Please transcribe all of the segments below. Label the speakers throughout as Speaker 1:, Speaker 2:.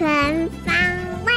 Speaker 1: 全方位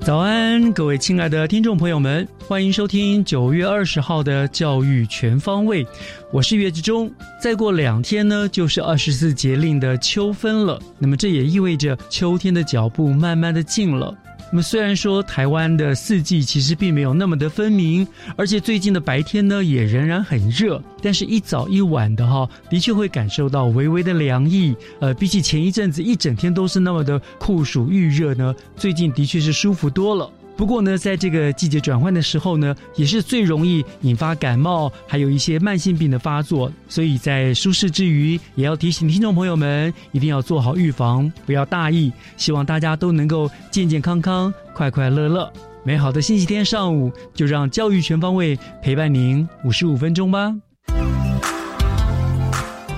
Speaker 1: 早安，各位亲爱的听众朋友们，欢迎收听九月二十号的《教育全方位》，我是岳志忠。再过两天呢，就是二十四节令的秋分了，那么这也意味着秋天的脚步慢慢的近了。那么虽然说台湾的四季其实并没有那么的分明，而且最近的白天呢也仍然很热，但是一早一晚的哈，的确会感受到微微的凉意。呃，比起前一阵子一整天都是那么的酷暑预热呢，最近的确是舒服多了。不过呢，在这个季节转换的时候呢，也是最容易引发感冒，还有一些慢性病的发作。所以在舒适之余，也要提醒听众朋友们，一定要做好预防，不要大意。希望大家都能够健健康康、快快乐乐。美好的星期天上午，就让教育全方位陪伴您五十五分钟吧。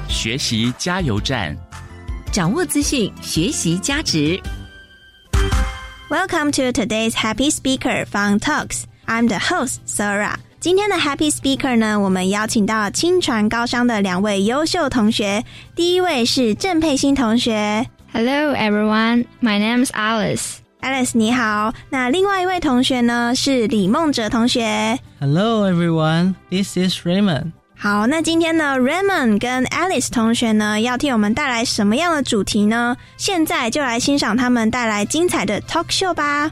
Speaker 2: 学习加油站，
Speaker 3: 掌握资讯，学习加值。
Speaker 4: Welcome to today's Happy Speaker Fun Talks. I'm the host Sora. 今天的 Happy Speaker 呢，我们邀请到清传高商的两位优秀同学。第一位是郑佩欣同学。
Speaker 5: Hello everyone, my name is Alice.
Speaker 4: Alice 你好。那另外一位同学呢是李梦哲同学。
Speaker 6: Hello everyone, this is Raymond.
Speaker 4: 好，那今天呢，Raymond 跟 Alice 同学呢，要替我们带来什么样的主题呢？现在就来欣赏他们带来精彩的 talk show 吧。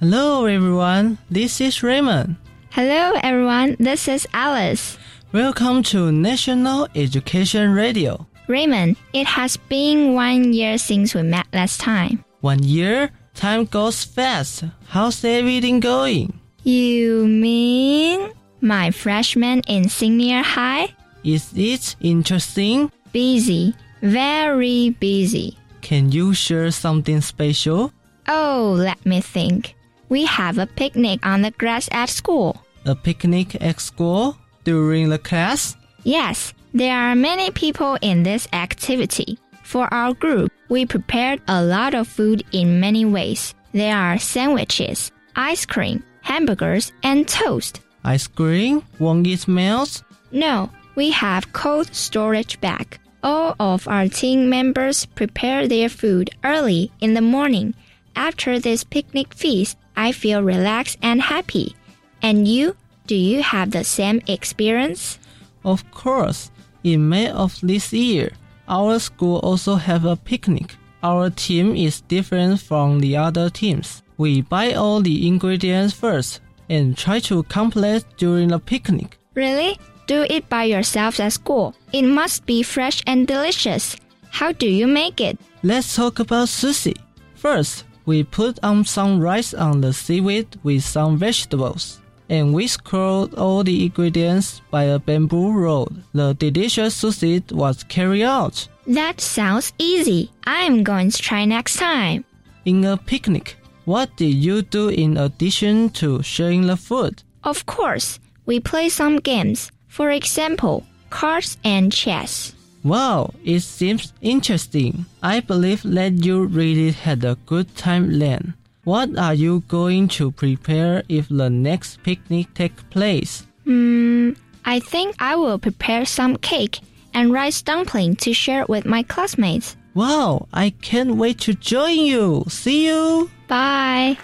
Speaker 6: Hello everyone, this is Raymond.
Speaker 5: Hello everyone, this is Alice.
Speaker 6: Welcome to National Education Radio.
Speaker 5: Raymond, it has been one year since we met last time.
Speaker 6: One year? Time goes fast. How's everything going?
Speaker 5: You mean? My freshman in senior high?
Speaker 6: Is it interesting?
Speaker 5: Busy. Very busy.
Speaker 6: Can you share something special?
Speaker 5: Oh, let me think. We have a picnic on the grass at school.
Speaker 6: A picnic at school? During the class?
Speaker 5: Yes, there are many people in this activity. For our group, we prepared a lot of food in many ways. There are sandwiches, ice cream, hamburgers, and toast.
Speaker 6: Ice cream won't it melt?
Speaker 5: No, we have cold storage bag. All of our team members prepare their food early in the morning. After this picnic feast, I feel relaxed and happy. And you? Do you have the same experience?
Speaker 6: Of course. In May of this year, our school also have a picnic. Our team is different from the other teams. We buy all the ingredients first and try to complete during the picnic.
Speaker 5: Really? Do it by yourselves at school. It must be fresh and delicious. How do you make it?
Speaker 6: Let's talk about sushi. First, we put on some rice on the seaweed with some vegetables. And we scrolled all the ingredients by a bamboo rod. The delicious sushi was carried out.
Speaker 5: That sounds easy. I'm going to try next time.
Speaker 6: In a picnic, what did you do in addition to sharing the food?
Speaker 5: Of course, we play some games. For example, cards and chess.
Speaker 6: Wow, it seems interesting. I believe that you really had a good time then. What are you going to prepare if the next picnic takes place?
Speaker 5: Hmm, I think I will prepare some cake and rice dumpling to share with my classmates.
Speaker 6: Wow, I can't wait to join you. See you.
Speaker 5: Bye.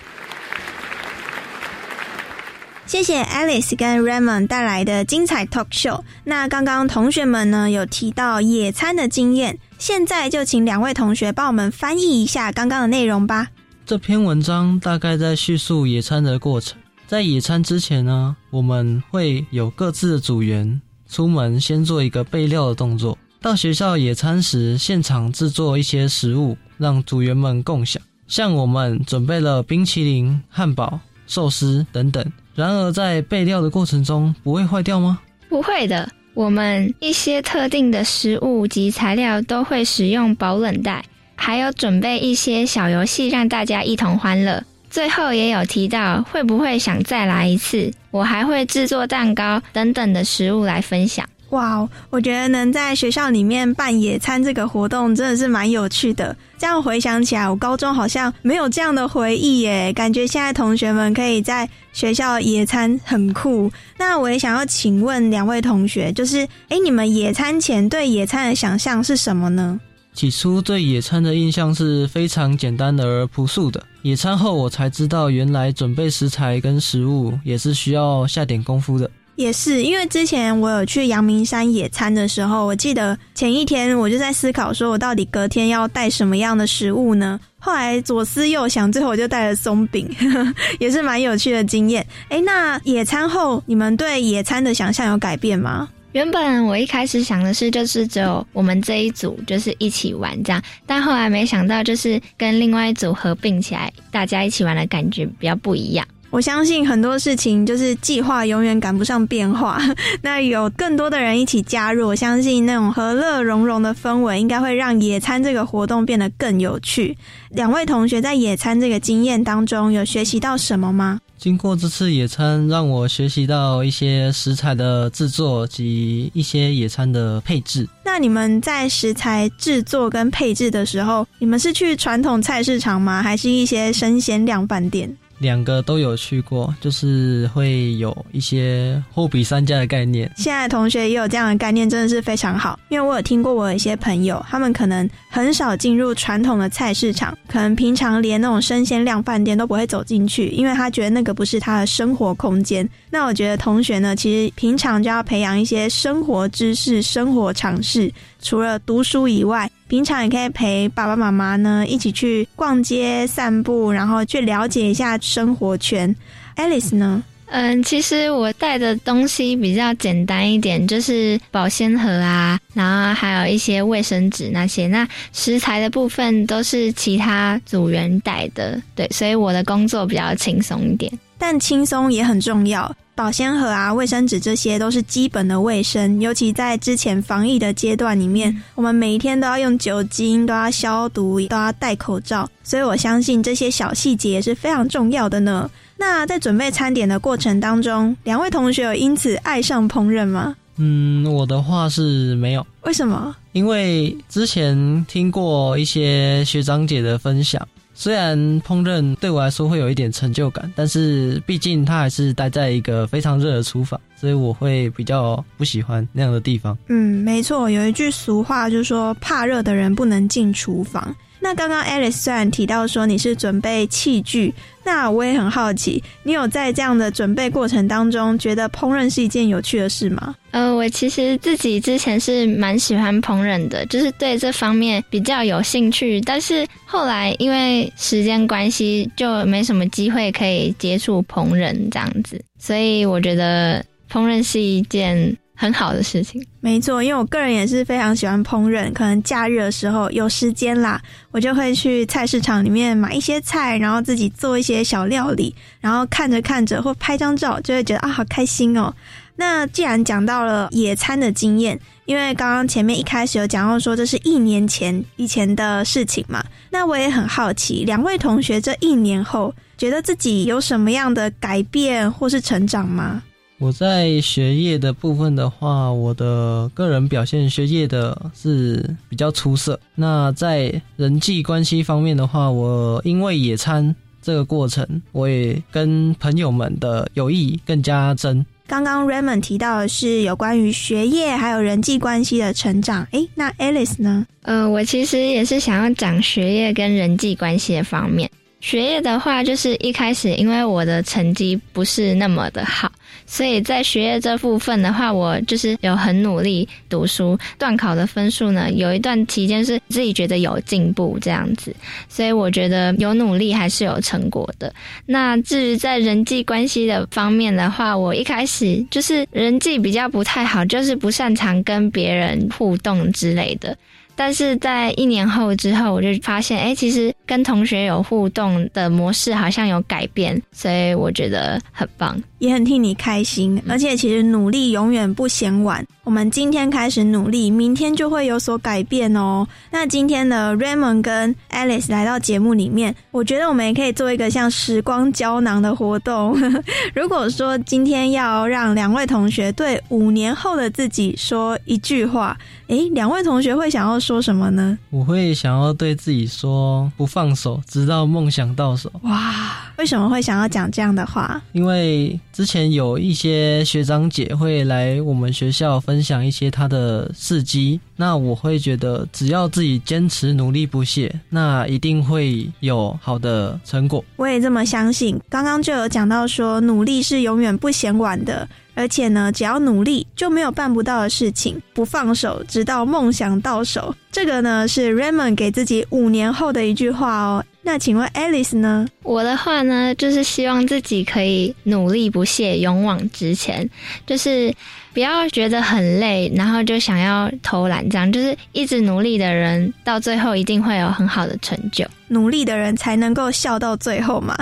Speaker 4: 谢谢 Alice 跟 Raymond 带来的精彩 talk show。那刚刚同学们呢有提到野餐的经验，现在就请两位同学帮我们翻译一下刚刚的内容吧。
Speaker 6: 这篇文章大概在叙述野餐的过程。在野餐之前呢，我们会有各自的组员出门先做一个备料的动作。到学校野餐时，现场制作一些食物，让组员们共享。像我们准备了冰淇淋、汉堡、寿司等等。然而，在备料的过程中，不会坏掉吗？
Speaker 5: 不会的，我们一些特定的食物及材料都会使用保冷袋，还有准备一些小游戏让大家一同欢乐。最后也有提到会不会想再来一次，我还会制作蛋糕等等的食物来分享。
Speaker 4: 哇，我觉得能在学校里面办野餐这个活动真的是蛮有趣的。这样回想起来，我高中好像没有这样的回忆耶。感觉现在同学们可以在学校野餐很酷。那我也想要请问两位同学，就是哎，你们野餐前对野餐的想象是什么呢？
Speaker 6: 起初对野餐的印象是非常简单而朴素的。野餐后，我才知道原来准备食材跟食物也是需要下点功夫的。
Speaker 4: 也是，因为之前我有去阳明山野餐的时候，我记得前一天我就在思考，说我到底隔天要带什么样的食物呢？后来左思右想，最后我就带了松饼，也是蛮有趣的经验。哎，那野餐后，你们对野餐的想象有改变吗？
Speaker 5: 原本我一开始想的是，就是只有我们这一组就是一起玩这样，但后来没想到，就是跟另外一组合并起来，大家一起玩的感觉比较不一样。
Speaker 4: 我相信很多事情就是计划永远赶不上变化。那有更多的人一起加入，我相信那种和乐融融的氛围，应该会让野餐这个活动变得更有趣。两位同学在野餐这个经验当中，有学习到什么吗？
Speaker 6: 经过这次野餐，让我学习到一些食材的制作及一些野餐的配置。
Speaker 4: 那你们在食材制作跟配置的时候，你们是去传统菜市场吗？还是一些生鲜量饭店？
Speaker 6: 两个都有去过，就是会有一些货比三家的概念。
Speaker 4: 现在同学也有这样的概念，真的是非常好。因为我有听过，我有一些朋友，他们可能很少进入传统的菜市场，可能平常连那种生鲜量饭店都不会走进去，因为他觉得那个不是他的生活空间。那我觉得同学呢，其实平常就要培养一些生活知识、生活常识。除了读书以外，平常也可以陪爸爸妈妈呢一起去逛街、散步，然后去了解一下生活圈。Alice 呢？
Speaker 5: 嗯，其实我带的东西比较简单一点，就是保鲜盒啊，然后还有一些卫生纸那些。那食材的部分都是其他组员带的，对，所以我的工作比较轻松一点。
Speaker 4: 但轻松也很重要。保鲜盒啊、卫生纸这些都是基本的卫生，尤其在之前防疫的阶段里面，我们每一天都要用酒精，都要消毒，都要戴口罩，所以我相信这些小细节是非常重要的呢。那在准备餐点的过程当中，两位同学有因此爱上烹饪吗？
Speaker 6: 嗯，我的话是没有。
Speaker 4: 为什么？
Speaker 6: 因为之前听过一些学长姐的分享。虽然烹饪对我来说会有一点成就感，但是毕竟它还是待在一个非常热的厨房，所以我会比较不喜欢那样的地方。
Speaker 4: 嗯，没错，有一句俗话就是说，怕热的人不能进厨房。那刚刚 Alice 虽然提到说你是准备器具，那我也很好奇，你有在这样的准备过程当中，觉得烹饪是一件有趣的事吗？
Speaker 5: 呃，我其实自己之前是蛮喜欢烹饪的，就是对这方面比较有兴趣，但是后来因为时间关系，就没什么机会可以接触烹饪这样子，所以我觉得烹饪是一件。很好的事情，
Speaker 4: 没错，因为我个人也是非常喜欢烹饪，可能假日的时候有时间啦，我就会去菜市场里面买一些菜，然后自己做一些小料理，然后看着看着或拍张照，就会觉得啊，好开心哦。那既然讲到了野餐的经验，因为刚刚前面一开始有讲到说这是一年前以前的事情嘛，那我也很好奇，两位同学这一年后觉得自己有什么样的改变或是成长吗？
Speaker 6: 我在学业的部分的话，我的个人表现学业的是比较出色。那在人际关系方面的话，我因为野餐这个过程，我也跟朋友们的友谊更加真。
Speaker 4: 刚刚 Raymond 提到的是有关于学业还有人际关系的成长，诶，那 Alice 呢？
Speaker 5: 呃，我其实也是想要讲学业跟人际关系的方面。学业的话，就是一开始因为我的成绩不是那么的好，所以在学业这部分的话，我就是有很努力读书。段考的分数呢，有一段期间是自己觉得有进步这样子，所以我觉得有努力还是有成果的。那至于在人际关系的方面的话，我一开始就是人际比较不太好，就是不擅长跟别人互动之类的。但是在一年后之后，我就发现，哎，其实跟同学有互动的模式好像有改变，所以我觉得很棒。
Speaker 4: 也很替你开心，而且其实努力永远不嫌晚。我们今天开始努力，明天就会有所改变哦。那今天的 Raymond 跟 Alice 来到节目里面，我觉得我们也可以做一个像时光胶囊的活动。如果说今天要让两位同学对五年后的自己说一句话，诶，两位同学会想要说什么呢？
Speaker 6: 我会想要对自己说：不放手，直到梦想到手。
Speaker 4: 哇，为什么会想要讲这样的话？
Speaker 6: 因为。之前有一些学长姐会来我们学校分享一些他的事迹，那我会觉得只要自己坚持努力不懈，那一定会有好的成果。
Speaker 4: 我也这么相信。刚刚就有讲到说，努力是永远不嫌晚的，而且呢，只要努力就没有办不到的事情，不放手，直到梦想到手。这个呢是 Raymond 给自己五年后的一句话哦。那请问 Alice 呢？
Speaker 5: 我的话呢，就是希望自己可以努力不懈，勇往直前，就是不要觉得很累，然后就想要偷懒，这样就是一直努力的人，到最后一定会有很好的成就。
Speaker 4: 努力的人才能够笑到最后嘛。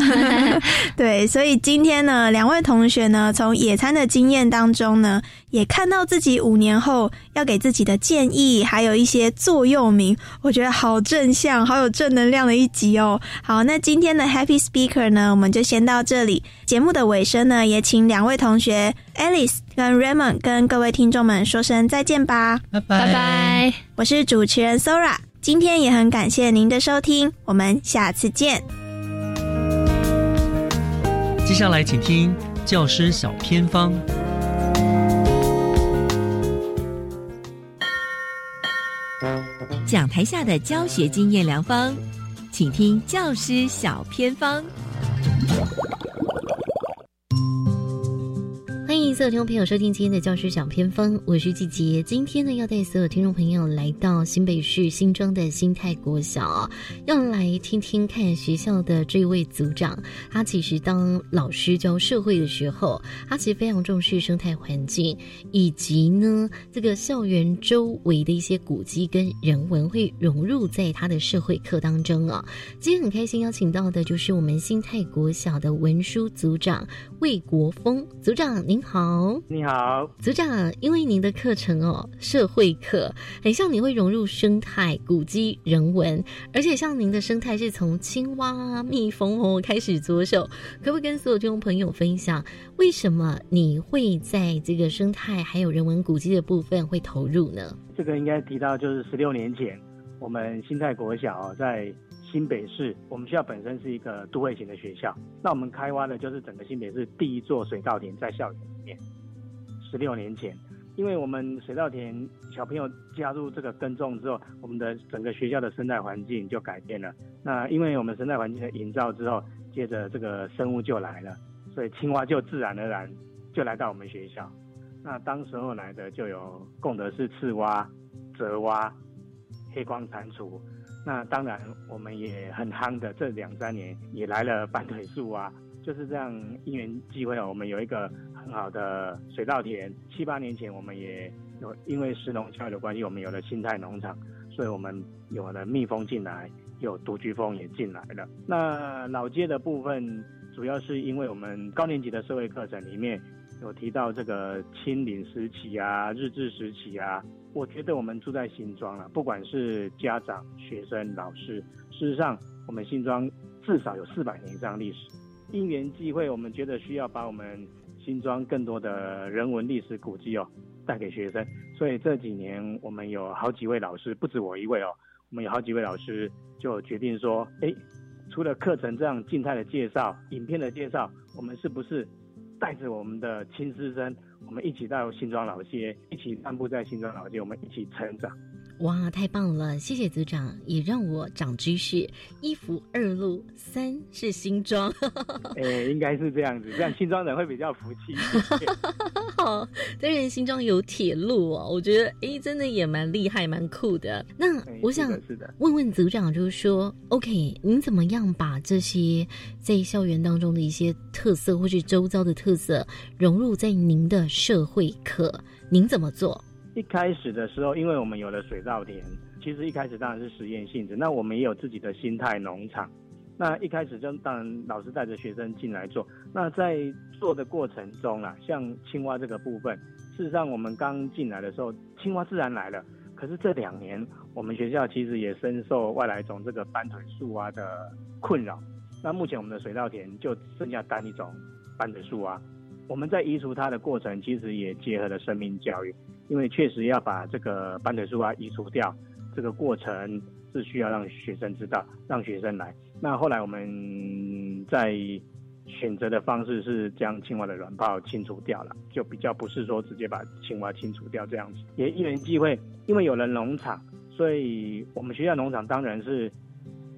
Speaker 4: 对，所以今天呢，两位同学呢，从野餐的经验当中呢，也看到自己五年后要给自己的建议，还有一些座右铭，我觉得好正向，好有正能量的一集哦。好，那今天的 Happy Speaker 呢，我们就先到这里。节目的尾声呢，也请两位同学 Alice 跟 Raymond 跟各位听众们说声再见吧。
Speaker 6: 拜拜
Speaker 5: 拜，
Speaker 4: 我是主持人 Sora。今天也很感谢您的收听，我们下次见。
Speaker 1: 接下来请听教师小偏方，
Speaker 3: 讲台下的教学经验良方，请听教师小偏方。欢迎所有听众朋友收听今天的教师小偏方，我是季杰。今天呢，要带所有听众朋友来到新北市新庄的新泰国小，要来听听看学校的这位组长。他其实当老师教社会的时候，他其实非常重视生态环境，以及呢这个校园周围的一些古迹跟人文会融入在他的社会课当中啊。今天很开心邀请到的就是我们新泰国小的文书组长魏国峰组长，您。好，
Speaker 7: 你好，
Speaker 1: 组长。因为您的课程哦，社会课很像你会融入生态、古迹、人文，而且像您的生态是从青蛙、蜜蜂哦开始着手，可不可以跟所有听众朋友分享，为什么你会在这个生态还有人文古迹的部分会投入呢？
Speaker 7: 这个应该提到就是十六年前，我们新泰国小在。新北市，我们学校本身是一个都会型的学校，那我们开挖的就是整个新北市第一座水稻田在校园里面。十六年前，因为我们水稻田小朋友加入这个耕种之后，我们的整个学校的生态环境就改变了。那因为我们生态环境的营造之后，接着这个生物就来了，所以青蛙就自然而然就来到我们学校。那当时候来的就有贡德氏刺蛙、泽蛙、黑光蟾蜍。那当然，我们也很夯的，这两三年也来了板腿树啊，就是这样因缘机会啊，我们有一个很好的水稻田。七八年前，我们也有因为石农教育的关系，我们有了新泰农场，所以我们有了蜜蜂进来，有独居蜂也进来了。那老街的部分，主要是因为我们高年级的社会课程里面有提到这个清领时期啊、日治时期啊。我觉得我们住在新庄了，不管是家长、学生、老师，事实上，我们新庄至少有四百年以上历史。因缘际会，我们觉得需要把我们新庄更多的人文历史古迹哦带给学生，所以这几年我们有好几位老师，不止我一位哦，我们有好几位老师就决定说，哎，除了课程这样静态的介绍、影片的介绍，我们是不是？带着我们的亲师生，我们一起到新庄老街，一起漫步在新庄老街，我们一起成长。
Speaker 3: 哇，太棒了！谢谢组长，也让我长知识。一福二路三是新庄，
Speaker 7: 哎，应该是这样子，这样新庄人会比较服气。
Speaker 3: 好，当然新庄有铁路哦，我觉得哎，真的也蛮厉害，蛮酷的。那我想问问组长，就是说，OK，您怎么样把这些在校园当中的一些特色，或是周遭的特色，融入在您的社会课？您怎么做？
Speaker 7: 一开始的时候，因为我们有了水稻田，其实一开始当然是实验性质。那我们也有自己的心态农场。那一开始就当然老师带着学生进来做。那在做的过程中啊，像青蛙这个部分，事实上我们刚进来的时候，青蛙自然来了。可是这两年，我们学校其实也深受外来种这个斑腿树蛙的困扰。那目前我们的水稻田就剩下单一种斑腿树蛙。我们在移除它的过程，其实也结合了生命教育。因为确实要把这个斑腿树蛙移除掉，这个过程是需要让学生知道，让学生来。那后来我们在选择的方式是将青蛙的卵泡清除掉了，就比较不是说直接把青蛙清除掉这样子。也因缘际会，因为有了农场，所以我们学校农场当然是。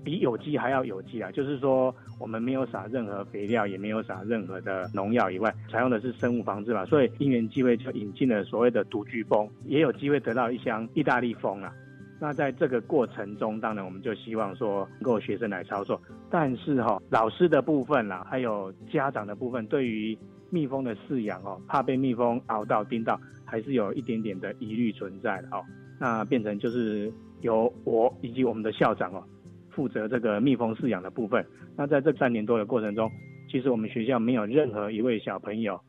Speaker 7: 比有机还要有机啊，就是说我们没有撒任何肥料，也没有撒任何的农药以外，采用的是生物防治嘛，所以因缘机会就引进了所谓的独居蜂，也有机会得到一箱意大利蜂啊。那在这个过程中，当然我们就希望说能够学生来操作，但是哈，老师的部分啦，还有家长的部分，对于蜜蜂的饲养哦，怕被蜜蜂熬到叮到，还是有一点点的疑虑存在的哦。那变成就是由我以及我们的校长哦。负责这个蜜蜂饲养的部分。那在这三年多的过程中，其实我们学校没有任何一位小朋友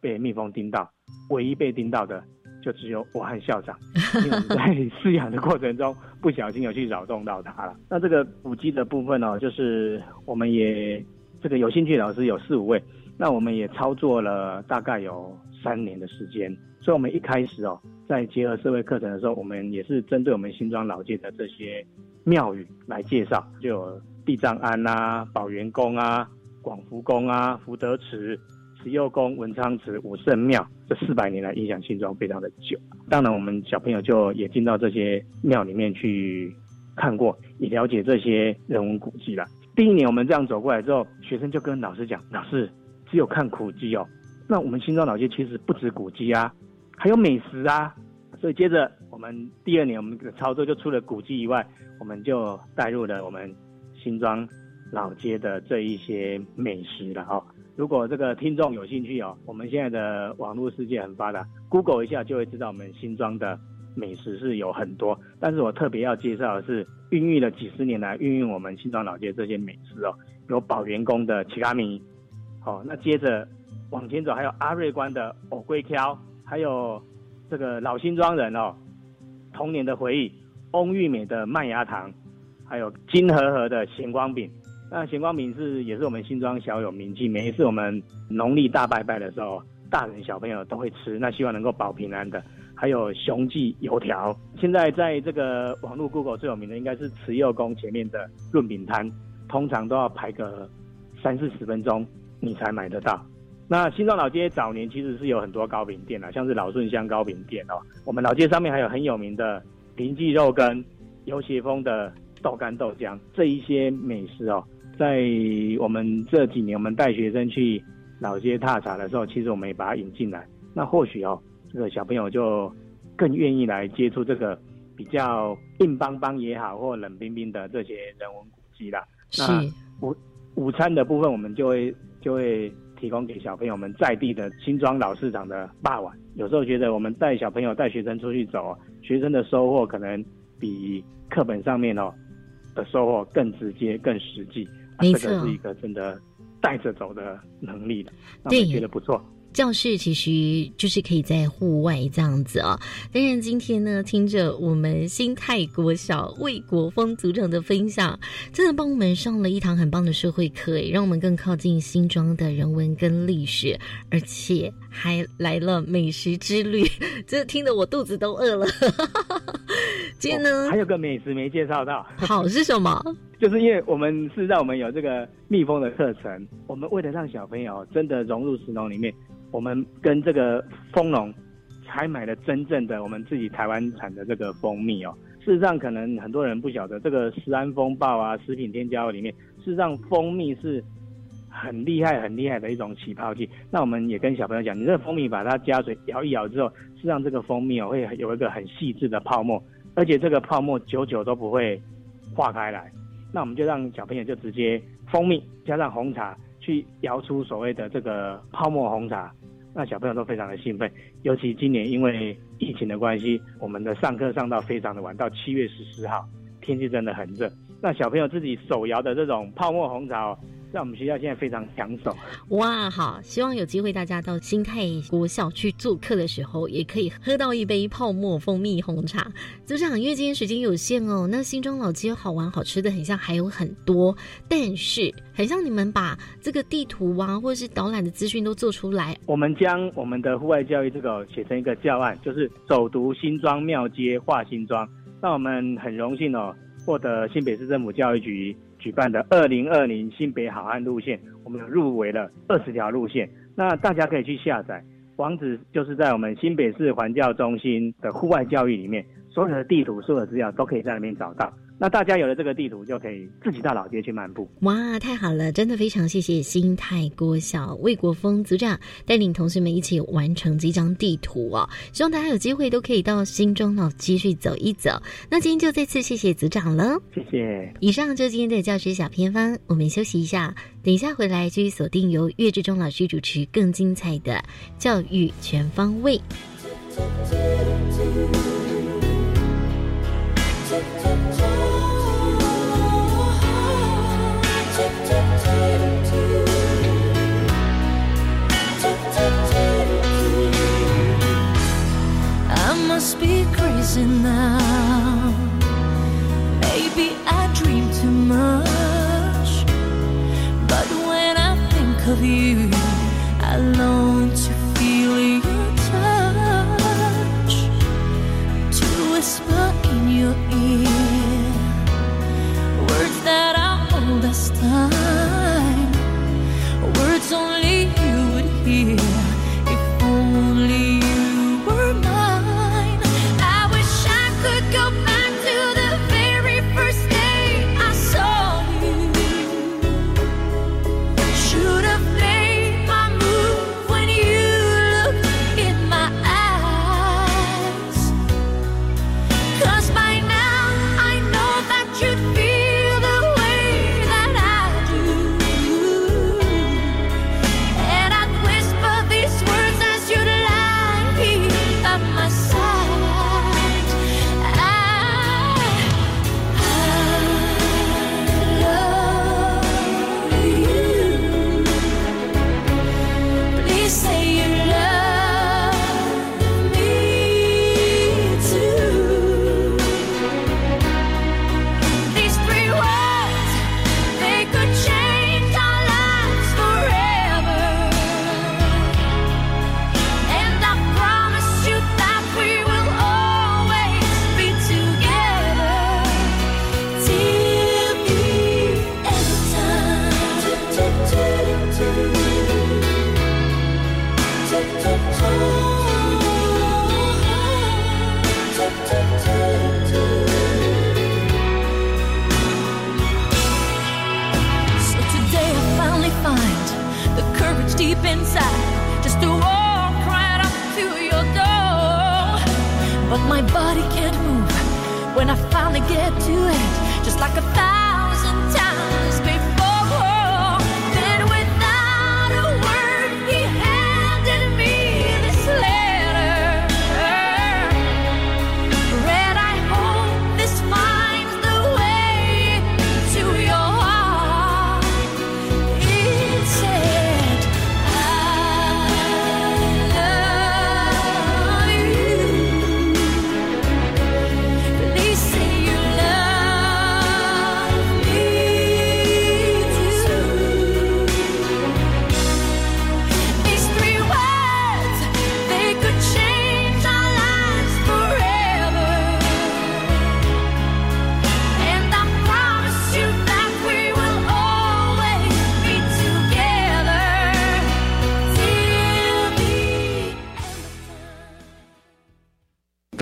Speaker 7: 被蜜蜂叮到，唯一被叮到的就只有我和校长，因为在饲养的过程中不小心有去扰动到它了。那这个捕鸡的部分呢，就是我们也这个有兴趣的老师有四五位，那我们也操作了大概有三年的时间。所以，我们一开始哦，在结合社会课程的时候，我们也是针对我们新庄老街的这些。庙宇来介绍，就有地藏庵啊、宝元宫啊、广福宫啊、福德祠、慈幼宫、文昌祠、武圣庙，这四百年来影响新庄非常的久。当然，我们小朋友就也进到这些庙里面去看过，也了解这些人文古迹了。第一年我们这样走过来之后，学生就跟老师讲：“老师，只有看古迹哦，那我们新庄老街其实不止古迹啊，还有美食啊。”所以接着我们第二年我们的操作就除了古迹以外。我们就带入了我们新庄老街的这一些美食了哦。如果这个听众有兴趣哦，我们现在的网络世界很发达，Google 一下就会知道我们新庄的美食是有很多。但是我特别要介绍的是，孕育了几十年来孕育我们新庄老街这些美食哦，有宝元宫的奇拉米，好，那接着往前走还有阿瑞关的藕龟挑，还有这个老新庄人哦童年的回忆。翁玉美的麦芽糖，还有金和和的咸光饼。那咸光饼是也是我们新庄小有名气，每一次我们农历大拜拜的时候，大人小朋友都会吃。那希望能够保平安的。还有雄记油条，现在在这个网络 Google 最有名的应该是慈幼宫前面的润饼摊，通常都要排个三四十分钟你才买得到。那新庄老街早年其实是有很多糕饼店的，像是老顺香糕饼店哦。我们老街上面还有很有名的。林记肉羹、有斜峰的豆干豆浆这一些美食哦，在我们这几年我们带学生去老街踏查的时候，其实我们也把它引进来。那或许哦，这个小朋友就更愿意来接触这个比较硬邦邦也好，或冷冰冰的这些人文古迹啦。那午午餐的部分，我们就会就会提供给小朋友们在地的新庄老市场的霸碗。有时候觉得我们带小朋友带学生出去走。学生的收获可能比课本上面哦的收获更直接、更实际。
Speaker 3: 没
Speaker 7: 错，这个是一个真的带着走的能力的，我，觉得不错。
Speaker 3: 教室其实就是可以在户外这样子啊。当然，今天呢，听着我们新泰国小魏国峰组长的分享，真的帮我们上了一堂很棒的社会课，让我们更靠近新庄的人文跟历史，而且还来了美食之旅，这听得我肚子都饿了。今天呢
Speaker 7: 还有个美食没介绍到，
Speaker 3: 好是什么？
Speaker 7: 就是因为我们是让我们有这个蜜蜂的课程，我们为了让小朋友真的融入石农里面，我们跟这个蜂农才买了真正的我们自己台湾产的这个蜂蜜哦。事实上，可能很多人不晓得，这个食安风暴啊、食品添加物里面，事实上蜂蜜是很厉害、很厉害的一种起泡剂。那我们也跟小朋友讲，你这个蜂蜜把它加水摇一摇之后，事实上这个蜂蜜哦会有一个很细致的泡沫，而且这个泡沫久久都不会化开来。那我们就让小朋友就直接蜂蜜加上红茶去摇出所谓的这个泡沫红茶，那小朋友都非常的兴奋。尤其今年因为疫情的关系，我们的上课上到非常的晚，到七月十四号，天气真的很热。那小朋友自己手摇的这种泡沫红茶哦，在我们学校现在非常抢手。
Speaker 3: 哇，好，希望有机会大家到新泰国校去做客的时候，也可以喝到一杯泡沫蜂蜜红茶。组长，因为今天时间有限哦，那新庄老街好玩好吃的很像还有很多，但是很像你们把这个地图啊，或者是导览的资讯都做出来。
Speaker 7: 我们将我们的户外教育这个写成一个教案，就是走读新庄庙街画新庄。那我们很荣幸哦。获得新北市政府教育局举办的二零二零新北好汉路线，我们有入围了二十条路线，那大家可以去下载，网址就是在我们新北市环教中心的户外教育里面，所有的地图、所有的资料都可以在那边找到。那大家有了这个地图，就可以自己到老街去漫步。
Speaker 3: 哇，太好了！真的非常谢谢新泰国小魏国峰组长带领同学们一起完成这张地图哦。希望大家有机会都可以到新中老街去走一走。那今天就再次谢谢组长了，
Speaker 7: 谢谢。
Speaker 3: 以上就是今天的教学小偏方，我们休息一下，等一下回来继续锁定由岳志忠老师主持更精彩的教育全方位。
Speaker 8: Must be crazy now. Maybe I dream too much. But when I think of you, I long to feel your touch. To whisper in your ear words that are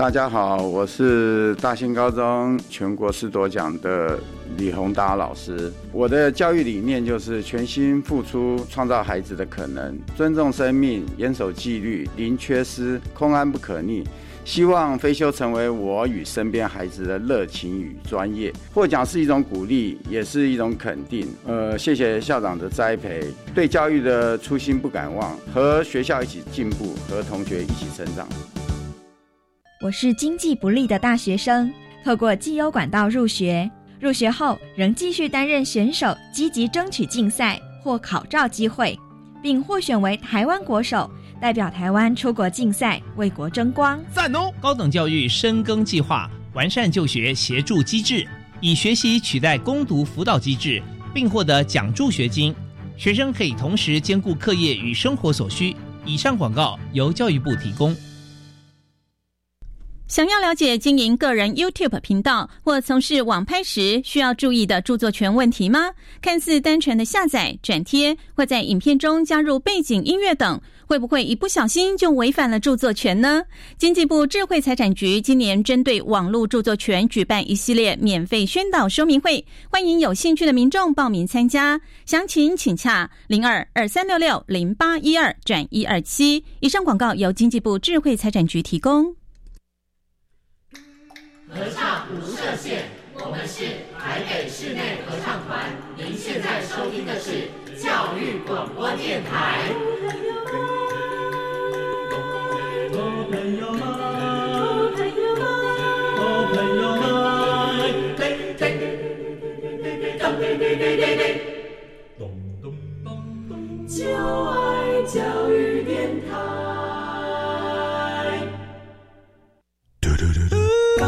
Speaker 9: 大家好，我是大兴高中全国师铎奖的李宏达老师。我的教育理念就是全心付出，创造孩子的可能，尊重生命，严守纪律，零缺失，空安不可逆。希望飞修成为我与身边孩子的热情与专业。获奖是一种鼓励，也是一种肯定。呃，谢谢校长的栽培，对教育的初心不敢忘，和学校一起进步，和同学一起成长。
Speaker 10: 我是经济不利的大学生，透过绩优管道入学，入学后仍继续担任选手，积极争取竞赛或考照机会，并获选为台湾国手。代表台湾出国竞赛，为国争光。
Speaker 11: 赞哦！高等教育深耕计划完善就学协助机制，以学习取代攻读辅导机制，并获得奖助学金。学生可以同时兼顾课业与生活所需。以上广告由教育部提供。
Speaker 12: 想要了解经营个人 YouTube 频道或从事网拍时需要注意的著作权问题吗？看似单纯的下载、转贴，或在影片中加入背景音乐等，会不会一不小心就违反了著作权呢？经济部智慧财产局今年针对网络著作权举办一系列免费宣导说明会，欢迎有兴趣的民众报名参加。详情请洽零二二三六六零八一二转一二七。以上广告由经济部智慧财产局提供。
Speaker 8: 合唱无设限，我们是台北室内合唱团。您现在收听的是教育广播电台。就爱教育电台。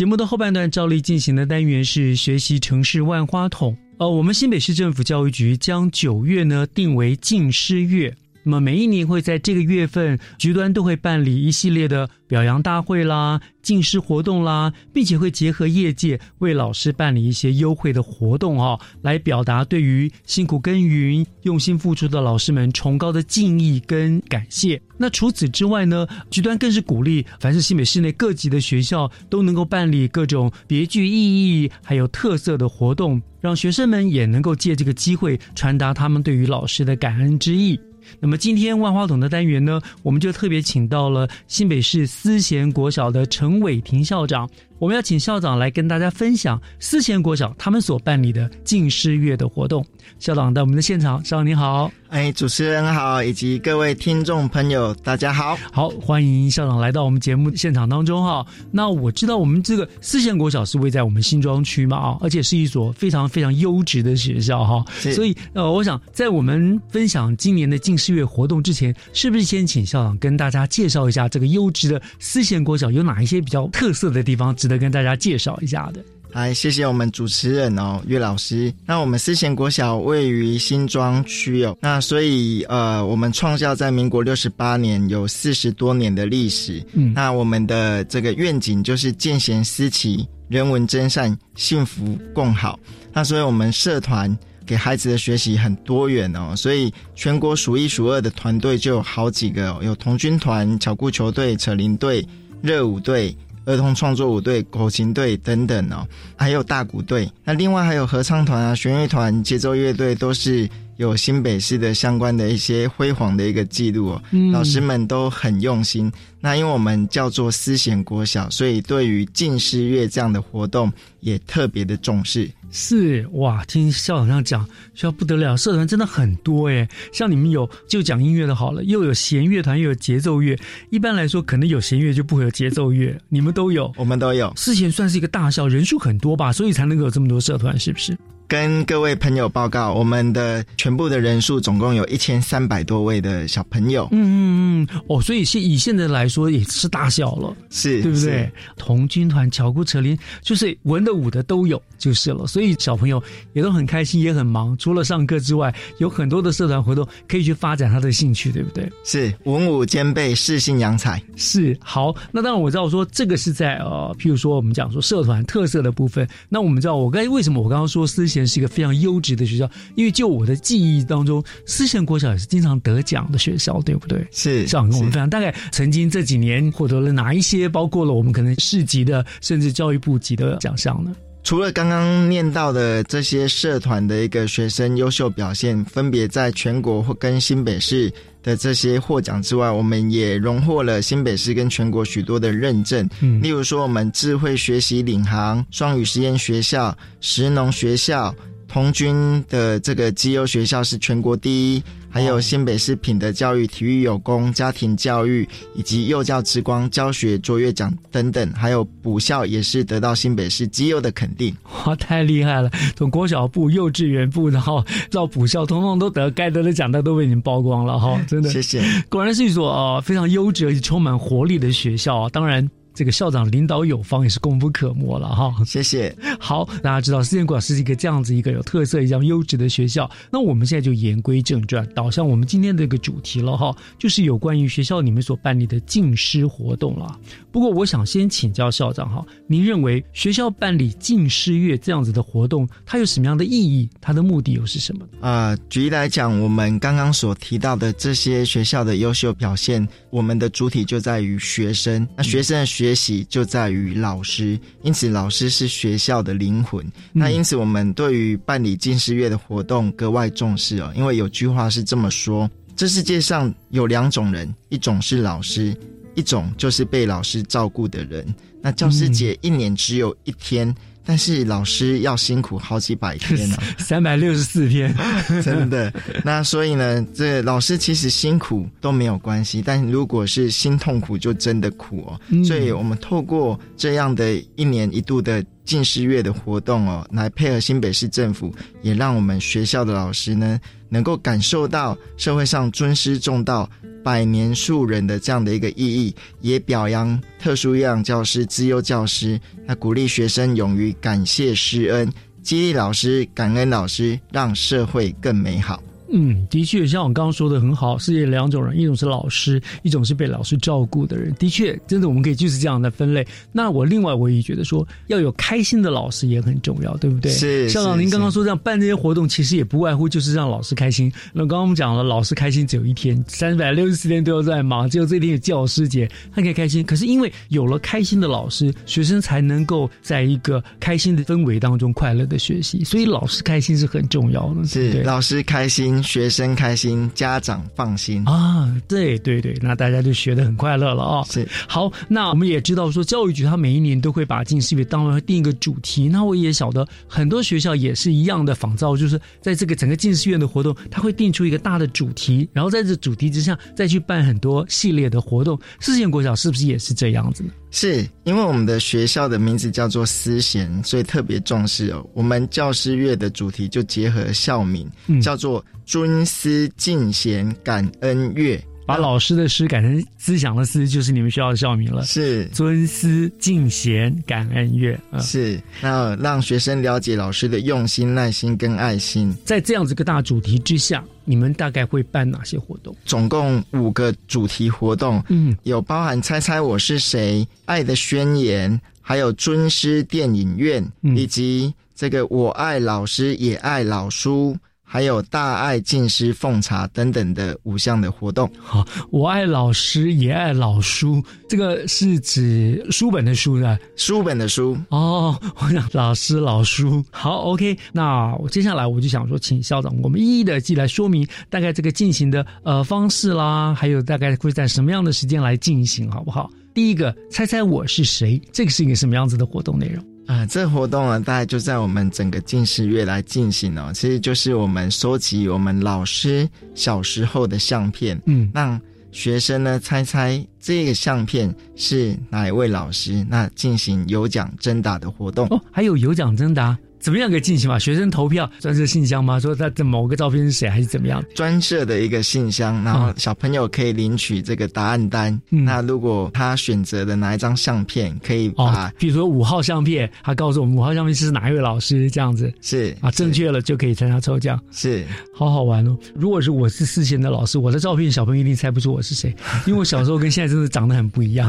Speaker 1: 节目的后半段照例进行的单元是学习城市万花筒。呃，我们新北市政府教育局将九月呢定为禁诗月。那么每一年会在这个月份，局端都会办理一系列的表扬大会啦、进师活动啦，并且会结合业界为老师办理一些优惠的活动哦，来表达对于辛苦耕耘、用心付出的老师们崇高的敬意跟感谢。那除此之外呢，局端更是鼓励凡是新北市内各级的学校都能够办理各种别具意义还有特色的活动，让学生们也能够借这个机会传达他们对于老师的感恩之意。那么今天万花筒的单元呢，我们就特别请到了新北市思贤国小的陈伟霆校长。我们要请校长来跟大家分享思贤国小他们所办理的敬师月的活动。校长在我们的现场，校长你好，
Speaker 13: 哎，主持人好，以及各位听众朋友，大家好，
Speaker 1: 好，欢迎校长来到我们节目现场当中哈。那我知道我们这个思贤国小是位在我们新庄区嘛啊，而且是一所非常非常优质的学校哈，所以呃，我想在我们分享今年的近视月活动之前，是不是先请校长跟大家介绍一下这个优质的思贤国小有哪一些比较特色的地方？值得跟大家介绍一下的，
Speaker 13: 来谢谢我们主持人哦，岳老师。那我们思贤国小位于新庄区哦，那所以呃，我们创校在民国六十八年，有四十多年的历史。嗯，那我们的这个愿景就是见贤思齐，人文真善，幸福共好。那所以我们社团给孩子的学习很多元哦，所以全国数一数二的团队就有好几个，有童军团、巧固球队、扯铃队、热舞队。儿童创作舞队、口琴队等等哦，还有大鼓队。那另外还有合唱团啊、弦乐团、节奏乐队，都是有新北市的相关的一些辉煌的一个记录哦。老师们都很用心。那因为我们叫做思贤国小，所以对于近师乐这样的活动也特别的重视。
Speaker 1: 是哇，听校长这样讲，学校不得了，社团真的很多诶。像你们有就讲音乐的好了，又有弦乐团，又有节奏乐。一般来说，可能有弦乐就不会有节奏乐，你们都有，
Speaker 13: 我们都有。
Speaker 1: 思贤算是一个大校，人数很多吧，所以才能够有这么多社团，是不是？
Speaker 13: 跟各位朋友报告，我们的全部的人数总共有一千三百多位的小朋友。
Speaker 1: 嗯嗯嗯，哦，所以现以现在来说也是大小了，
Speaker 13: 是
Speaker 1: 对不对
Speaker 13: 是？
Speaker 1: 童军团、巧姑扯铃，就是文的武的都有，就是了。所以小朋友也都很开心，也很忙。除了上课之外，有很多的社团活动可以去发展他的兴趣，对不对？
Speaker 13: 是文武兼备，适性扬才。
Speaker 1: 是好，那当然我知道说这个是在呃，譬如说我们讲说社团特色的部分。那我们知道我刚为什么我刚刚说思贤是一个非常优质的学校，因为就我的记忆当中，思贤国小也是经常得奖的学校，对不对？
Speaker 13: 是
Speaker 1: 校长跟我们分享，大概曾经这几年获得了哪一些，包括了我们可能市级的，甚至教育部级的奖项呢？
Speaker 13: 除了刚刚念到的这些社团的一个学生优秀表现，分别在全国或跟新北市的这些获奖之外，我们也荣获了新北市跟全国许多的认证。
Speaker 1: 嗯
Speaker 13: 例如说，我们智慧学习领航、双语实验学校、石农学校、童军的这个绩优学校是全国第一，还有新北市品德教育、体育有功、家庭教育以及幼教之光教学卓越奖等等，还有补校也是得到新北市绩优的肯定。
Speaker 1: 哇，太厉害了！从国小部、幼稚园部，然后到补校，通通都得该得的奖单都被您曝光了哈，真的，
Speaker 13: 谢谢。
Speaker 1: 果然是一所呃非常优质而且充满活力的学校啊！当然。这个校长领导有方，也是功不可没了哈。
Speaker 13: 谢谢。
Speaker 1: 好，大家知道思贤国小是一个这样子一个有特色、一样优质的学校。那我们现在就言归正传，导向我们今天的一个主题了哈，就是有关于学校里面所办理的敬师活动了。不过，我想先请教校长哈，您认为学校办理敬师月这样子的活动，它有什么样的意义？它的目的又是什么？
Speaker 13: 啊、举例来讲，我们刚刚所提到的这些学校的优秀表现，我们的主体就在于学生，那学生的学习就在于老师，因此老师是学校的灵魂。那因此，我们对于办理近视月的活动格外重视哦，因为有句话是这么说：这世界上有两种人，一种是老师，一种就是被老师照顾的人。那教师节一年只有一天。但是老师要辛苦好几百天呢、
Speaker 1: 三百六十四天，
Speaker 13: 真的。那所以呢，这老师其实辛苦都没有关系，但如果是心痛苦，就真的苦哦。
Speaker 1: 嗯
Speaker 13: 所以我们透过这样的一年一度的近视月的活动哦，来配合新北市政府，也让我们学校的老师呢，能够感受到社会上尊师重道。百年树人的这样的一个意义，也表扬特殊营养教师、资优教师，那鼓励学生勇于感谢师恩，激励老师、感恩老师，让社会更美好。
Speaker 1: 嗯，的确，像我刚刚说的很好，世界两种人，一种是老师，一种是被老师照顾的人。的确，真的我们可以就是这样的分类。那我另外我也觉得说，要有开心的老师也很重要，对不对？
Speaker 13: 是
Speaker 1: 校长，您刚刚说这样办这些活动，其实也不外乎就是让老师开心。那刚刚我们讲了，老师开心只有一天，三百六十四天都要在忙，只有这一天有教师节，他可以开心。可是因为有了开心的老师，学生才能够在一个开心的氛围当中快乐的学习，所以老师开心是很重要的，
Speaker 13: 是
Speaker 1: 对？
Speaker 13: 老师开心，学生开心，家长放心。
Speaker 1: 啊，对对对，那大家就学得很快乐了啊、
Speaker 13: 是
Speaker 1: 好，那我们也知道说，教育局它每一年都会把近视别当然会定一个主题。那我也晓得很多学校也是一样的仿照，就是在这个整个近视院的活动，它会定出一个大的主题，然后在这主题之下再去办很多系列的活动。四县国小是不是也是这样子呢？
Speaker 13: 是因为我们的学校的名字叫做思贤，所以特别重视哦。我们教师月的主题就结合校名，
Speaker 1: 嗯
Speaker 13: 叫做尊师敬贤感恩月。
Speaker 1: 把老师的诗改成思想的思，就是你们学校的校名了。
Speaker 13: 是
Speaker 1: 尊师敬贤感恩月。嗯
Speaker 13: 是，那让学生了解老师的用心、耐心跟爱心。
Speaker 1: 在这样子一个大主题之下，你们大概会办哪些活动？
Speaker 13: 总共五个主题活动，
Speaker 1: 嗯，
Speaker 13: 有包含猜猜我是谁、爱的宣言，还有尊师电影院，
Speaker 1: 嗯
Speaker 13: 以及这个我爱老师也爱老书。还有大爱敬师奉茶等等的五项的活动。
Speaker 1: 好，我爱老师也爱老书，这个是指书本的书呢，
Speaker 13: 书本的书
Speaker 1: 哦。我想老师老书好，OK。那我接下来我就想说，请校长我们一一的记来说明大概这个进行的呃方式啦，还有大概会在什么样的时间来进行，好不好？第一个，猜猜我是谁，这个是一个什么样子的活动内容？
Speaker 13: 啊，这个活动呢，大概就在我们整个近视月来进行哦。其实就是我们收集我们老师小时候的相片，
Speaker 1: 嗯，
Speaker 13: 让学生呢猜猜这个相片是哪一位老师，那进行有奖征答的活动。
Speaker 1: 哦，还有有奖征答，怎么样个进行嘛？学生投票专设信箱吗？说他的某个照片是谁，还是怎么样？
Speaker 13: 专设的一个信箱，然后小朋友可以领取这个答案单。那如果他选择的哪一张相片，可以把，
Speaker 1: 比如说五号相片，他告诉我们五号相片是哪一位老师，这样子
Speaker 13: 是
Speaker 1: 啊，正确了就可以参加抽奖，
Speaker 13: 是
Speaker 1: 好好玩哦。如果是我是四贤的老师，我的照片小朋友一定猜不出我是谁，因为我小时候跟现在真的长得很不一样，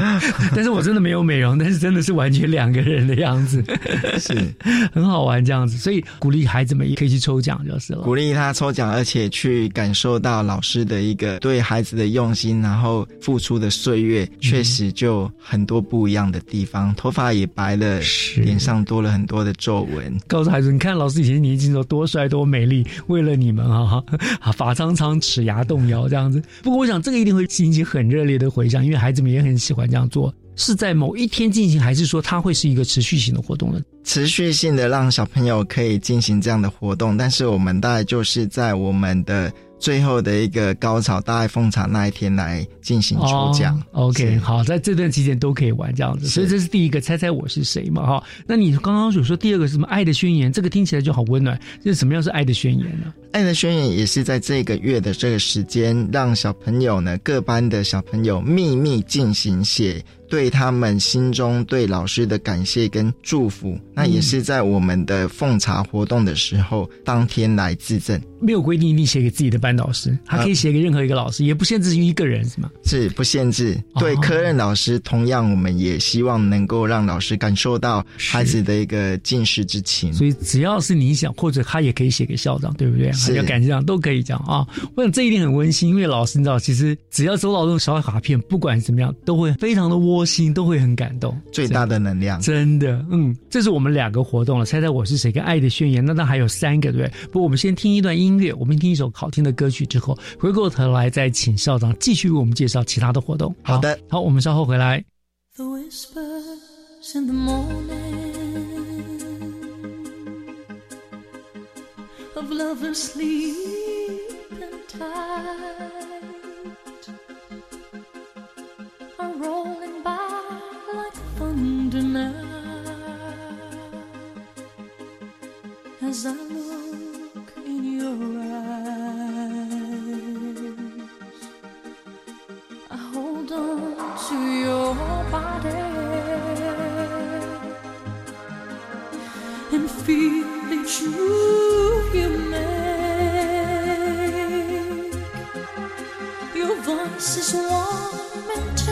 Speaker 1: 但是我真的没有美容，但是真的是完全两个人的样子，
Speaker 13: 是
Speaker 1: 很好玩这样子，所以鼓励孩子们也可以去抽奖就是了，
Speaker 13: 鼓励他抽奖，而且去感受到老师的一个对孩子的用心，然后付出的岁月，确实就很多不一样的地方，头发也白了，脸上多了很多的皱纹。
Speaker 1: 告诉孩子，你看老师以前年轻时候多帅多美丽，为了你们啊，发 苍苍，齿牙动摇这样子。不过我想这个一定会引起很热烈的回响，因为孩子们也很喜欢这样做。是在某一天进行，还是说它会是一个持续性的活动呢？
Speaker 13: 持续性的让小朋友可以进行这样的活动，但是我们大概就是在我们的。最后的一个高潮，大爱奉茶那一天来进行抽奖。
Speaker 1: OK，好，在这段期间都可以玩这样子，所以这是第一个，猜猜我是谁嘛？哈，那你刚刚有说第二个是什么？爱的宣言，这个听起来就好温暖。这是什么样是爱的宣言呢？
Speaker 13: 爱的宣言也是在这个月的这个时间，让小朋友呢，各班的小朋友秘密进行写对他们心中对老师的感谢跟祝福。那也是在我们的奉茶活动的时候，当天来自证。
Speaker 1: 没有规定一定写给自己的班导师，他可以写给任何一个老师，也不限制于一个人，是吗？
Speaker 13: 是不限制。对科任老师，同样我们也希望能够让老师感受到孩子的一个敬视之情。
Speaker 1: 所以只要是你想，或者他也可以写给校长，对不对？
Speaker 13: 是
Speaker 1: 要感谢上都可以讲啊。我想这一点很温馨，因为老师你知道，其实只要收到这种小卡片，不管怎么样，都会非常的窝心，都会很感动。
Speaker 13: 最大的能量，
Speaker 1: 真的，嗯，这是我们两个活动了。猜猜我是谁？跟爱的宣言，那那还有三个，对不对？不，我们先听一段音乐，我们听一首。好听的歌曲之后，回过头来再请校长继续为我们介绍其他的活动。
Speaker 13: 好的，
Speaker 1: 好，我们稍后回来。
Speaker 8: Your eyes. I hold on to your body and feel each move you make. Your voice is warm and tender,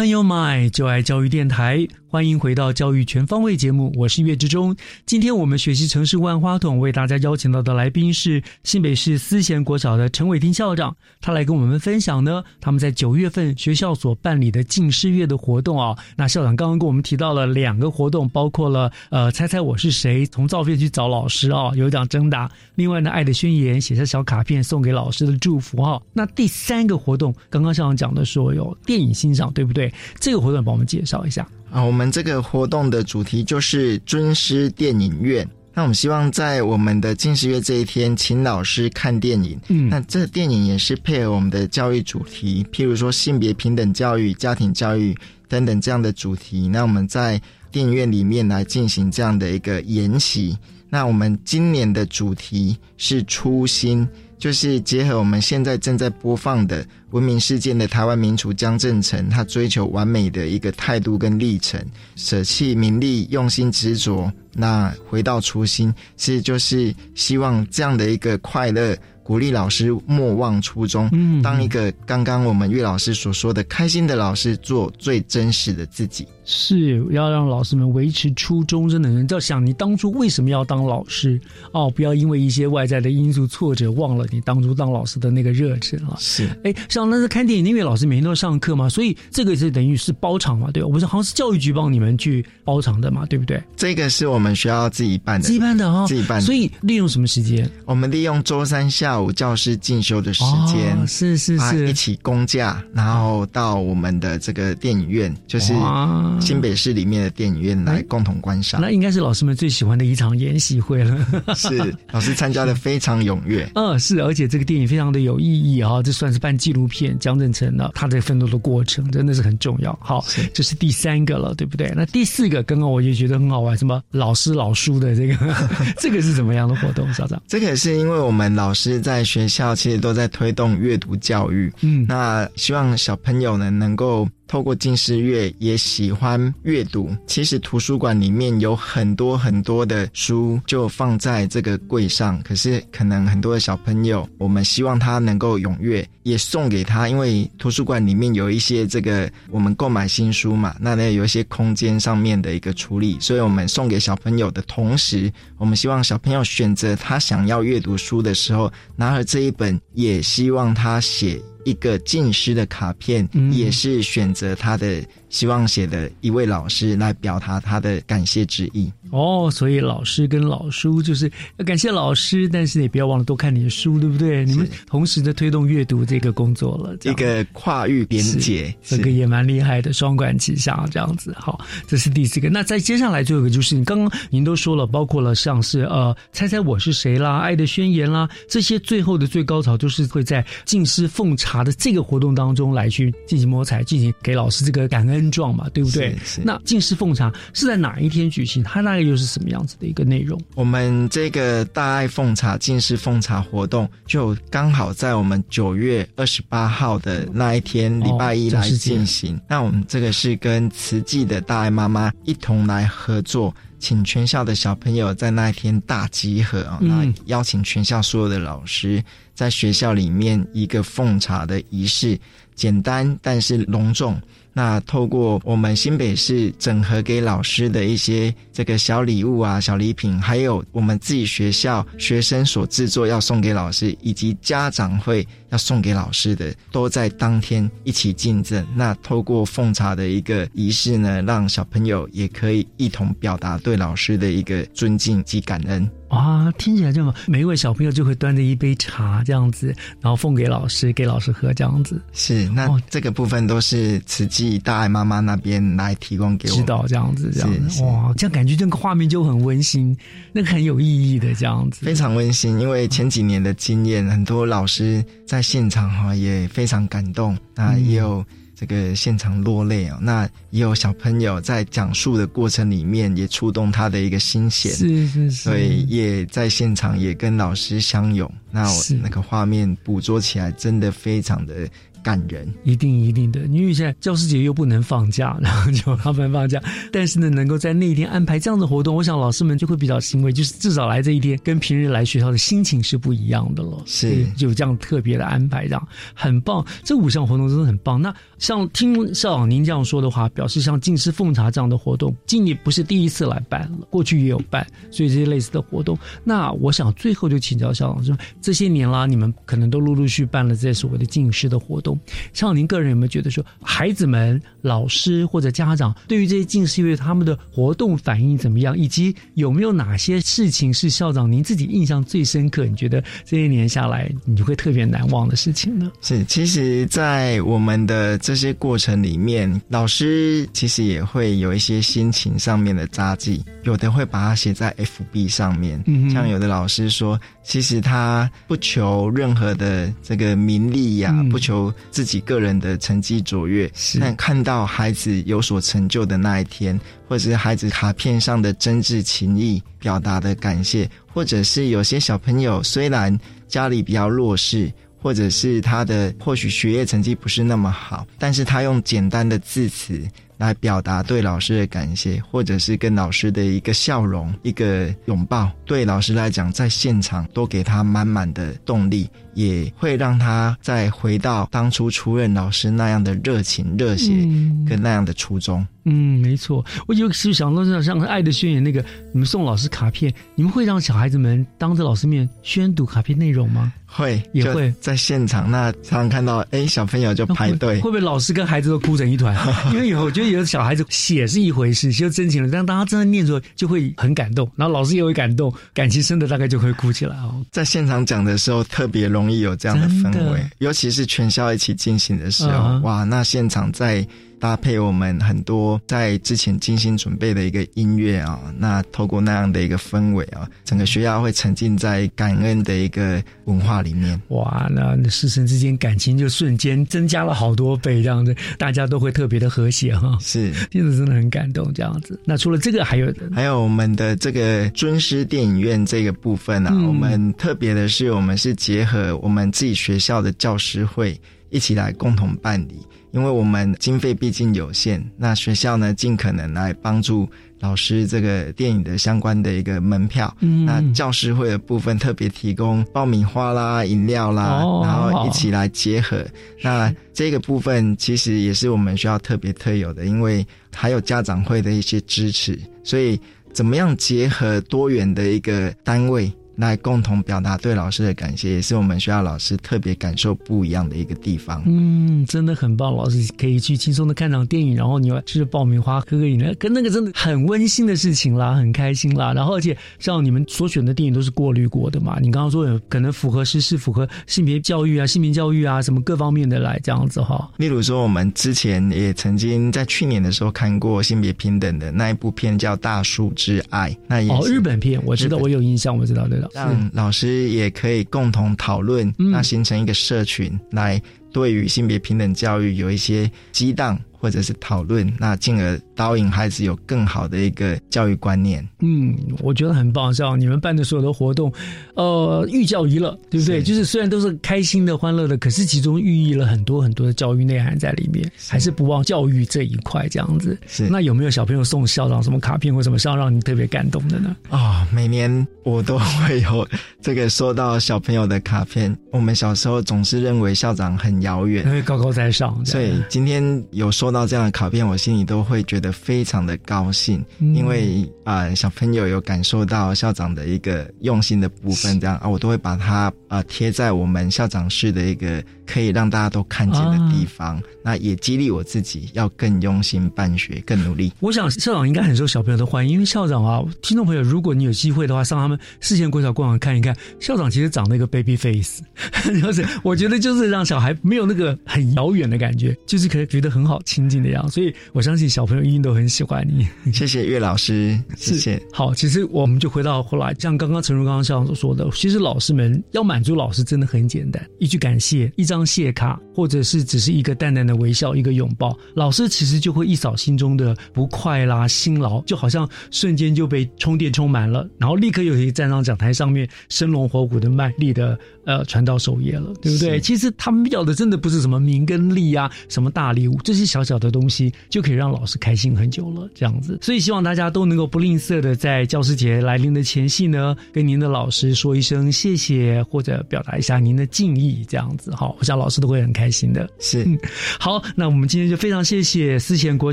Speaker 8: 朋友们，就爱教育电台。
Speaker 1: 欢迎回到教育全方位节目，我是岳志忠。今天我们学习城市万花筒，为大家邀请到的来宾是新北市思贤国小的陈伟霆校长，他来跟我们分享呢，他们在九月份学校所办理的近视月的活动啊。那校长刚刚跟我们提到了两个活动，包括了呃猜猜我是谁，从照片去找老师啊，有奖征答；另外呢，爱的宣言，写下小卡片送给老师的祝福啊、那第三个活动，刚刚校长讲的说有电影欣赏，对不对？这个活动帮我们介绍一下。
Speaker 13: 啊，我们这个活动的主题就是尊师电影院。那我们希望在我们的近视月这一天，请老师看电影。
Speaker 1: 嗯
Speaker 13: 那这电影也是配合我们的教育主题，譬如说性别平等教育、家庭教育等等这样的主题。那我们在电影院里面来进行这样的一个研习。那我们今年的主题是初心，就是结合我们现在正在播放的闻名世界的台湾名厨江正成，他追求完美的一个态度跟历程，舍弃名利，用心执着，那回到初心，其实就是希望这样的一个快乐。鼓励老师莫忘初衷，
Speaker 1: 嗯
Speaker 13: 当一个刚刚我们岳老师所说的开心的老师，做最真实的自己。
Speaker 1: 是要让老师们维持初衷，真的，人要想你当初为什么要当老师哦，不要因为一些外在的因素挫折，忘了你当初当老师的那个热忱了。
Speaker 13: 是，
Speaker 1: 哎，像那是看电影，因为老师每天都上课嘛，所以这个是等于是包场嘛，对吧？我们是好像是教育局帮你们去包场的嘛，对不对？
Speaker 13: 这个是我们学校自己办的，
Speaker 1: 自己办的哈、
Speaker 13: 自己办的。
Speaker 1: 所以利用什么时间？
Speaker 13: 我们利用周三下午教师进修的时间，
Speaker 1: 哦是是是
Speaker 13: 啊一起公假，然后到我们的这个电影院，就是
Speaker 1: 哇
Speaker 13: 新北市里面的电影院来共同观赏。
Speaker 1: 那应该是老师们最喜欢的一场研习会了。
Speaker 13: 是老师参加的非常踊跃。
Speaker 1: 嗯，是，而且这个电影非常的有意义哈、这算是办纪录片，江正成呢他的奋斗的过程真的是很重要。好，这是第三个了，对不对？那第四个，刚刚我也觉得很好玩，什么老师老书的这个，这个是怎么样的活动，校长？
Speaker 13: 这个是因为我们老师在学校其实都在推动阅读教育，
Speaker 1: 嗯，
Speaker 13: 那希望小朋友呢能够透过近视阅也喜欢阅读。其实图书馆里面有很多很多的书就放在这个柜上，可是可能很多的小朋友，我们希望他能够踊跃，也送给他，因为图书馆里面有一些这个我们购买新书嘛，那呢有一些空间上面的一个处理，所以我们送给小朋友的同时，我们希望小朋友选择他想要阅读书的时候，拿了这一本，也希望他写一个近诗的卡片，
Speaker 1: 嗯。
Speaker 13: 也是选择他的希望写的一位老师来表达他的感谢之意。
Speaker 1: 哦，所以老师跟老书就是要感谢老师，但是也不要忘了多看你的书，对不对？你们同时的推动阅读这个工作了，这
Speaker 13: 一个跨域连结，
Speaker 1: 这个也蛮厉害的，双管齐下这样子。好，这是第四个。那再接下来最后一个就是你刚刚您都说了，包括了像是呃猜猜我是谁啦、爱的宣言啦，这些最后的最高潮就是会在敬师奉茶的这个活动当中来去进行摸彩，进行给老师这个感恩状嘛，对不对？那敬师奉茶是在哪一天举行？它大概又是什么样子的一个内容？
Speaker 13: 我们这个大爱奉茶、近视奉茶活动，就刚好在我们九月二十八号的那一天，礼拜一来进行。那我们这个是跟慈济的大爱妈妈一同来合作，请全校的小朋友在那一天大集合啊，
Speaker 1: 嗯
Speaker 13: 那邀请全校所有的老师在学校里面一个奉茶的仪式，简单但是隆重。那透过我们新北市整合给老师的一些这个小礼物啊、小礼品，还有我们自己学校学生所制作要送给老师，以及家长会要送给老师的，都在当天一起进赠。那透过奉茶的一个仪式呢，让小朋友也可以一同表达对老师的一个尊敬及感恩。
Speaker 1: 哇，听起来这么，每一位小朋友就会端着一杯茶这样子，然后奉给老师，给老师喝这样子。
Speaker 13: 是，那这个部分都是慈济大爱妈妈那边来提供给我。
Speaker 1: 指导这样子，这样哇，这样感觉这个画面就很温馨，那个很有意义的这样子。
Speaker 13: 非常温馨，因为前几年的经验，很多老师在现场哈也非常感动，那也有这个现场落泪哦。那也有小朋友在讲述的过程里面也触动他的一个心弦，
Speaker 1: 是是是，
Speaker 13: 所以也在现场也跟老师相拥。那我那个画面捕捉起来真的非常的感人。
Speaker 1: 一定一定的，因为现在教师节又不能放假，然后就他们放假，但是呢，能够在那一天安排这样的活动，我想老师们就会比较欣慰，就是至少来这一天跟平日来学校的心情是不一样的了。
Speaker 13: 是
Speaker 1: 有这样特别的安排，这样很棒。这五项活动真的很棒。那像听校长您这样说的话，表示像敬师奉茶这样的活动，今年不是第一次来办了，过去也有办，所以这些类似的活动。那我想最后就请教校长说，这些年啦，你们可能都陆陆续续办了这些所谓的敬师的活动。像您个人有没有觉得说，孩子们、老师或者家长对于这些近视乐他们的活动反应怎么样，以及有没有哪些事情是校长您自己印象最深刻？你觉得这些年下来你会特别难忘的事情呢？
Speaker 13: 是，其实，在我们的这些过程里面，老师其实也会有一些心情上面的札记，有的会把它写在 FB 上面。
Speaker 1: 嗯
Speaker 13: 像有的老师说，其实他不求任何的这个名利呀、
Speaker 1: 嗯
Speaker 13: 不求自己个人的成绩卓越，但看到孩子有所成就的那一天，或者是孩子卡片上的真挚情谊表达的感谢，或者是有些小朋友虽然家里比较弱势。或者是他的或许学业成绩不是那么好，但是他用简单的字词来表达对老师的感谢，或者是跟老师的一个笑容、一个拥抱，对老师来讲，在现场都给他满满的动力，也会让他再回到当初出任老师那样的热情、热血
Speaker 1: 嗯
Speaker 13: 跟那样的初衷。
Speaker 1: 嗯，没错。我有时想到像像《爱的宣言》那个，你们送老师卡片，你们会让小孩子们当着老师面宣读卡片内容吗？
Speaker 13: 会
Speaker 1: 也会
Speaker 13: 在现场，那常常看到，哎，小朋友就排队
Speaker 1: 会，不会老师跟孩子都哭成一团？因为有我觉得有的小孩子写是一回事，就真情了，但当他真的念出来，就会很感动，然后老师也会感动，感情深的大概就会哭起来哦。
Speaker 13: 在现场讲的时候，特别容易有这样的氛，围尤其是全校一起进行的时候，哇，那现场在搭配我们很多在之前精心准备的一个音乐啊，那透过那样的一个氛围啊，整个学校会沉浸在感恩的一个文化里面。
Speaker 1: 哇，那那师生之间感情就瞬间增加了好多倍，这样子大家都会特别的和谐哈。
Speaker 13: 是，
Speaker 1: 听着真的很感动，这样子。那除了这个，还有
Speaker 13: 还有我们的这个尊师电影院这个部分啊，
Speaker 1: 嗯
Speaker 13: 我们特别的是，我们是结合我们自己学校的教师会一起来共同办理，因为我们经费毕竟有限，那学校呢尽可能来帮助老师这个电影的相关的一个门票。
Speaker 1: 嗯
Speaker 13: 那教师会的部分特别提供爆米花啦、饮料啦，
Speaker 1: 哦
Speaker 13: 然后一起来结合。那这个部分其实也是我们学校特别特有的，因为还有家长会的一些支持，所以怎么样结合多元的一个单位来共同表达对老师的感谢，也是我们学校老师特别感受不一样的一个地方。
Speaker 1: 嗯，真的很棒，老师可以去轻松的看场电影，然后你要吃着爆米花，喝个饮料，跟那个真的很温馨的事情啦，很开心啦。然后而且像你们所选的电影都是过滤过的嘛，你刚刚说有可能符合时事、符合性别教育啊、性别教育啊什么各方面的来这样子哈。
Speaker 13: 例如说，我们之前也曾经在去年的时候看过性别平等的那一部片，叫《大树之爱》，那也
Speaker 1: 哦，日本片我知道，我有印象，我知道对的。
Speaker 13: 让老师也可以共同讨论，
Speaker 1: 嗯。
Speaker 13: 那形成一个社群，来对于性别平等教育有一些激荡或者是讨论，那进而导引孩子有更好的一个教育观念。
Speaker 1: 嗯，我觉得很棒，像你们办的所有的活动，呃，寓教于乐，对不对？就是虽然都是开心的、欢乐的，可是其中寓意了很多很多的教育内涵在里面，还是不忘教育这一块这样子。
Speaker 13: 是
Speaker 1: 那有没有小朋友送校长什么卡片或什么上让你特别感动的呢？
Speaker 13: 啊、每年我都会有这个收到小朋友的卡片。我们小时候总是认为校长很遥远，
Speaker 1: 因 为高高在上，
Speaker 13: 所以今天有收到这样的卡片，我心里都会觉得非常的高兴，
Speaker 1: 嗯。
Speaker 13: 因为啊、呃小朋友有感受到校长的一个用心的部分，这样啊，我都会把它啊贴在我们校长室的一个可以让大家都看见的地方，那也激励我自己要更用心办学，更努力。
Speaker 1: 我想校长应该很受小朋友的欢迎，因为校长啊，听众朋友，如果你有机会的话，上他们视线国小官网看一看，校长其实长了一个 baby face，就是我觉得就是让小孩没有那个很遥远的感觉，就是可以觉得很好亲近的样子。所以我相信小朋友一定都很喜欢你。
Speaker 13: 谢谢岳老师，谢谢。
Speaker 1: 好，其实我们就回到后来，像刚刚陈如刚刚校长所说的，其实老师们要满足老师真的很简单，一句感谢，一张谢卡，或者是只是一个淡淡的微笑，一个拥抱，老师其实就会一扫心中的不快啦、辛劳，就好像瞬间就被充电充满了，然后立刻又可以站上讲台上面，生龙活虎的卖力的呃传道授业了，对不对？其实他们要的真的不是什么名跟利啊，什么大礼物，这些小小的东西就可以让老师开心很久了，这样子。所以希望大家都能够不吝啬的在教师节来临的前夕呢，跟您的老师说一声谢谢，或者表达一下您的敬意，这样子好，我想老师都会很开心的。
Speaker 13: 是，
Speaker 1: 好，那我们今天就非常谢谢思贤国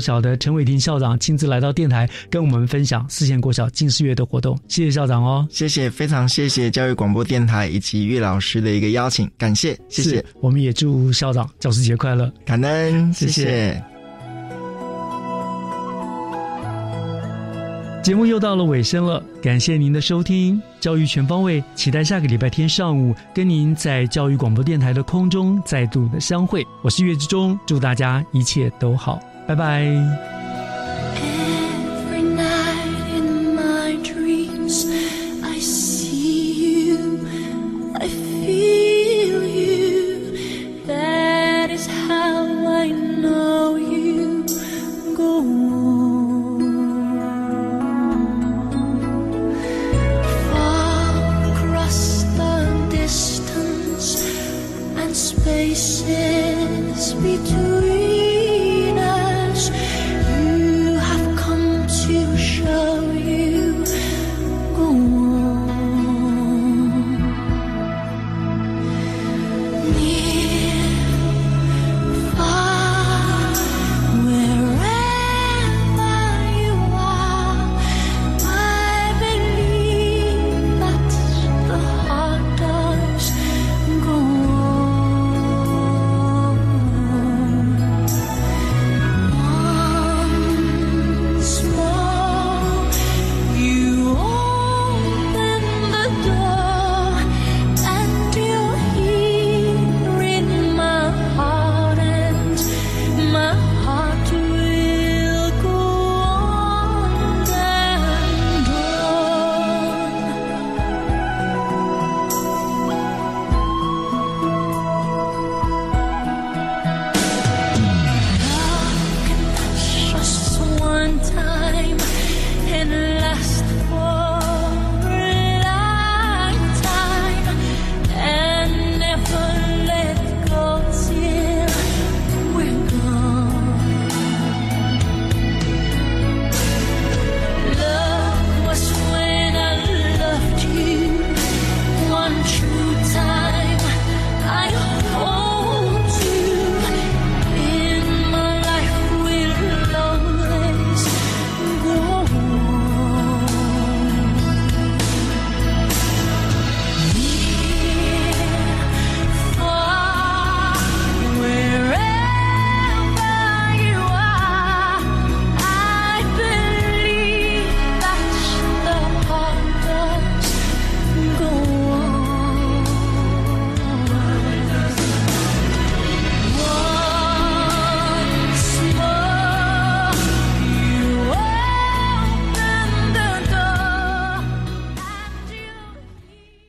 Speaker 1: 小的陈伟霆校长亲自来到电台，跟我们分享思贤国小近视月的活动。谢谢校长哦，
Speaker 13: 谢谢，非常谢谢教育广播电台以及岳老师的一个邀请，感谢，谢谢。
Speaker 1: 我们也祝校长教师节快乐，
Speaker 13: 感恩，谢谢。
Speaker 1: 节目又到了尾声了，感谢您的收听，教育全方位，期待下个礼拜天上午跟您在教育广播电台的空中再度的相会。我是岳志忠，祝大家一切都好，拜拜。